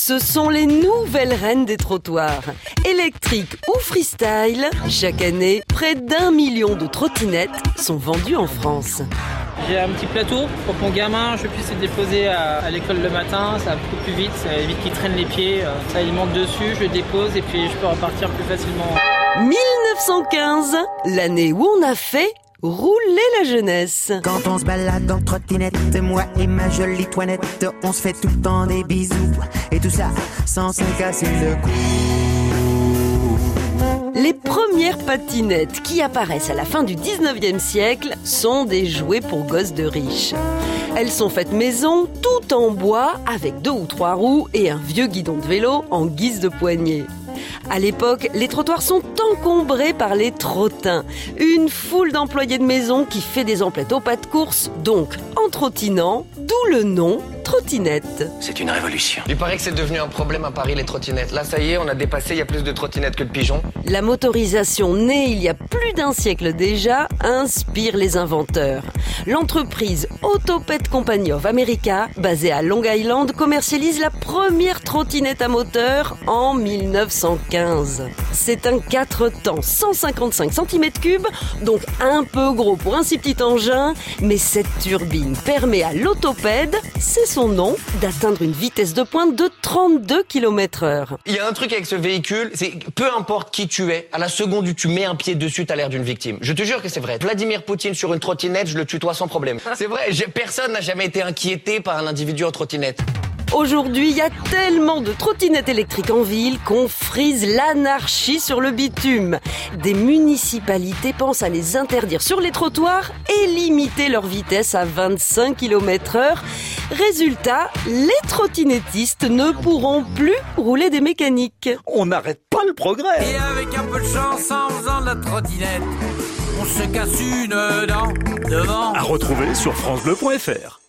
Ce sont les nouvelles reines des trottoirs. Électriques ou freestyle, chaque année, près d'un million de trottinettes sont vendues en France. J'ai un petit plateau pour que mon gamin, je puisse le déposer à, l'école le matin. Ça va beaucoup plus vite, ça évite qu'il traîne les pieds. Euh, ça, il monte dessus, je le dépose et puis je peux repartir plus facilement. 1915, l'année où on a fait rouler la jeunesse. Quand on se balade en trottinette, moi et ma jolie toinette, on se fait tout le temps des bisous. Et tout ça sans se casser le cou. Les premières patinettes qui apparaissent à la fin du 19e siècle sont des jouets pour gosses de riches. Elles sont faites maison, tout en bois, avec deux ou trois roues et un vieux guidon de vélo en guise de poignée. À l'époque, les trottoirs sont encombrés par les trottins, une foule d'employés de maison qui fait des emplettes au pas de course, donc en trottinant, d'où le nom trottinette. C'est une révolution. Il paraît que c'est devenu un problème à Paris les trottinettes. Là, ça y est, on a dépassé, il y a plus de trottinettes que de pigeons. La motorisation née il y a plus d'un siècle déjà inspire les inventeurs. L'entreprise Autopet Company of America, basée à Long Island, commercialise la première trottinette à moteur en 1915. C'est un 4 temps 155 cm3, donc un peu gros pour un si petit engin, mais cette turbine permet à l'autopède, c'est son nom d'atteindre une vitesse de pointe de 32 km heure. Il y a un truc avec ce véhicule, c'est peu importe qui tu es, à la seconde où tu mets un pied dessus, t'as l'air d'une victime. Je te jure que c'est vrai. Vladimir Poutine sur une trottinette, je le tutoie sans problème. C'est vrai, personne n'a jamais été inquiété par un individu en trottinette. Aujourd'hui, il y a tellement de trottinettes électriques en ville qu'on frise l'anarchie sur le bitume. Des municipalités pensent à les interdire sur les trottoirs et limiter leur vitesse à 25 km heure. Résultat, les trottinettistes ne pourront plus rouler des mécaniques. On n'arrête pas le progrès. Et avec un peu de chance en faisant de la trottinette, on se casse une dent devant. À retrouver sur francebleu.fr.